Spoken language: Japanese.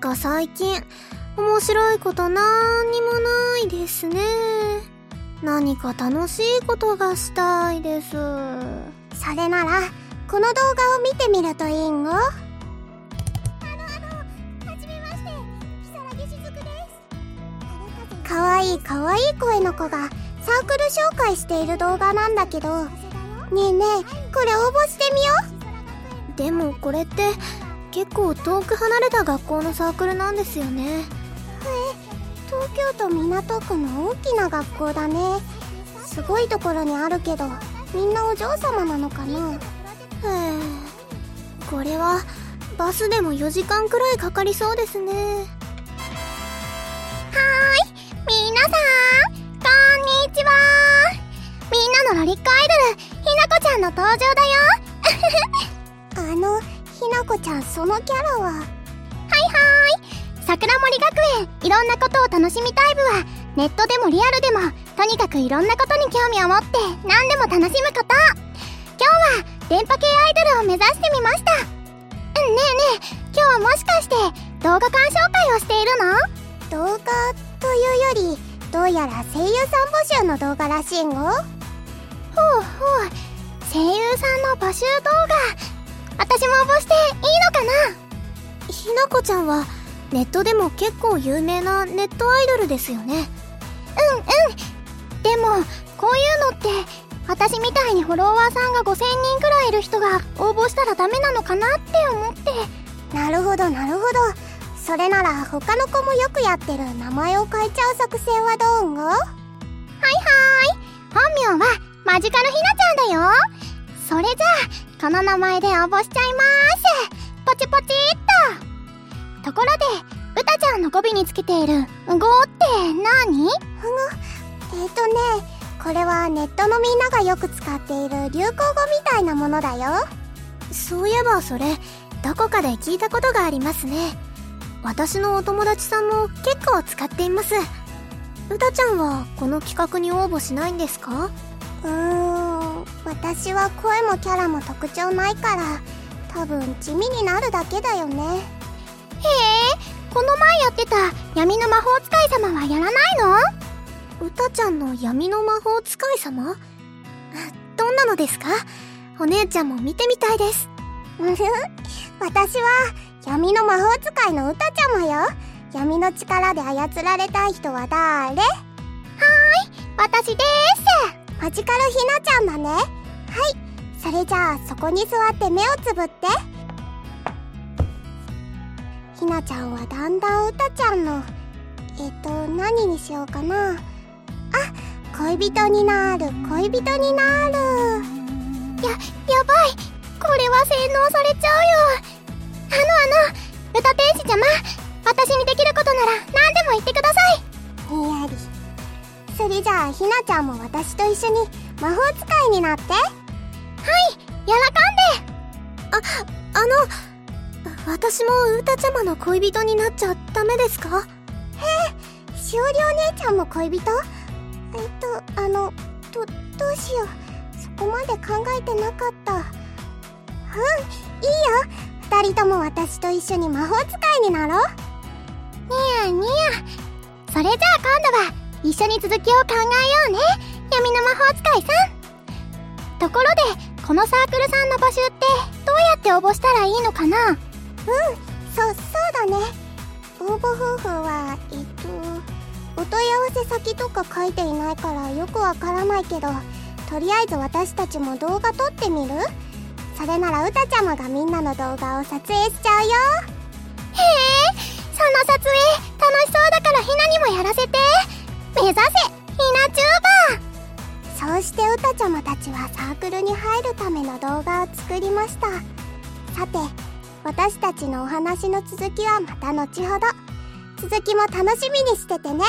か最近、面白いことなーにもないですね。何か楽しいことがしたいです。それなら、この動画を見てみるといいんご。あのあの、はじめまして、木更木しずくです。かわいいかわいい声の子がサークル紹介している動画なんだけど、ねえねえ、これ応募してみよう。でもこれって、結構遠く離れた学校のサークルなんですよね。へえ、東京都港区の大きな学校だね。すごいところにあるけど、みんなお嬢様なのかな？これはバスでも4時間くらいかかりそうですね。はーい。皆さんこんにちは。みんなのロリックアイドルひなこちゃんの登場だよちゃんそのキャラは？はいはーい。桜森学園いろんなことを楽しみたい部はネットでもリアルでもとにかくいろんなことに興味を持って何でも楽しむこと。今日は電波系アイドルを目指してみました。ねえねえ今日はもしかして動画鑑賞会をしているの？動画というよりどうやら声優さん募集の動画らしいんごほうほう。声優さんの募集動画私も応募していいのかな？ひなこちゃんはネットでも結構有名なネットアイドルですよね。うんうん。でもこういうのって私みたいにフォロワーさんが5000人くらいいる人が応募したらダメなのかなって思って。なるほどなるほど。それなら他の子もよくやってる名前を変えちゃう作戦はどう？んごはいはーい。本名はマジカルひなちゃんだよそれじゃあこの名前で応募しちゃいまーす。ポチポチっと。ところでうたちゃんの語尾につけている「語」って何？ふぐえっ、ー、とねこれはネットのみんながよく使っている流行語みたいなものだよ。そういえばそれどこかで聞いたことがありますね。私のお友達さんも結構使っています。うたちゃんはこの企画に応募しないんですか？うーん私は声もキャラも特徴ないから多分地味になるだけだよねへえこの前やってた闇の魔法使い様はやらないの？うたちゃんの闇の魔法使い様？どんなのですか？お姉ちゃんも見てみたいです。私は闇の魔法使いのうたちゃまよ。闇の力で操られたい人は誰？はーい、私でーす。マジカルひなちゃんだね。はい、それじゃあそこに座って目をつぶって。ひなちゃんはだんだんうたちゃんの、えっと、何にしようかな。あ恋人になる恋人になるややばいこれは洗脳されちゃうよそれじゃあひなちゃんも私と一緒に魔法使いになってはいやらかんでああの私もうたちゃまの恋人になっちゃダメですかへえしおりお姉ちゃんも恋人えっとあのどどうしようそこまで考えてなかったうんいいよ二人とも私と一緒に魔法使いになろうニヤニヤそれじゃあ今度は一緒に続きを考えようね。闇の魔法使いさん。ところでこのサークルさんの募集ってどうやって応募したらいいのかな？うんそそうだね。応募方法はえっとお問い合わせ先とか書いていないからよくわからないけどとりあえず私たちも動画撮ってみる？それならうたちゃまがみんなの動画を撮影しちゃうよ。へえその撮影楽しそうだからひなにもやらせて目指せひなチューバーそうしてうたちゃまたちはサークルに入るための動画を作りました。さて私たちのお話の続きはまた後ほど。続きも楽しみにしててね。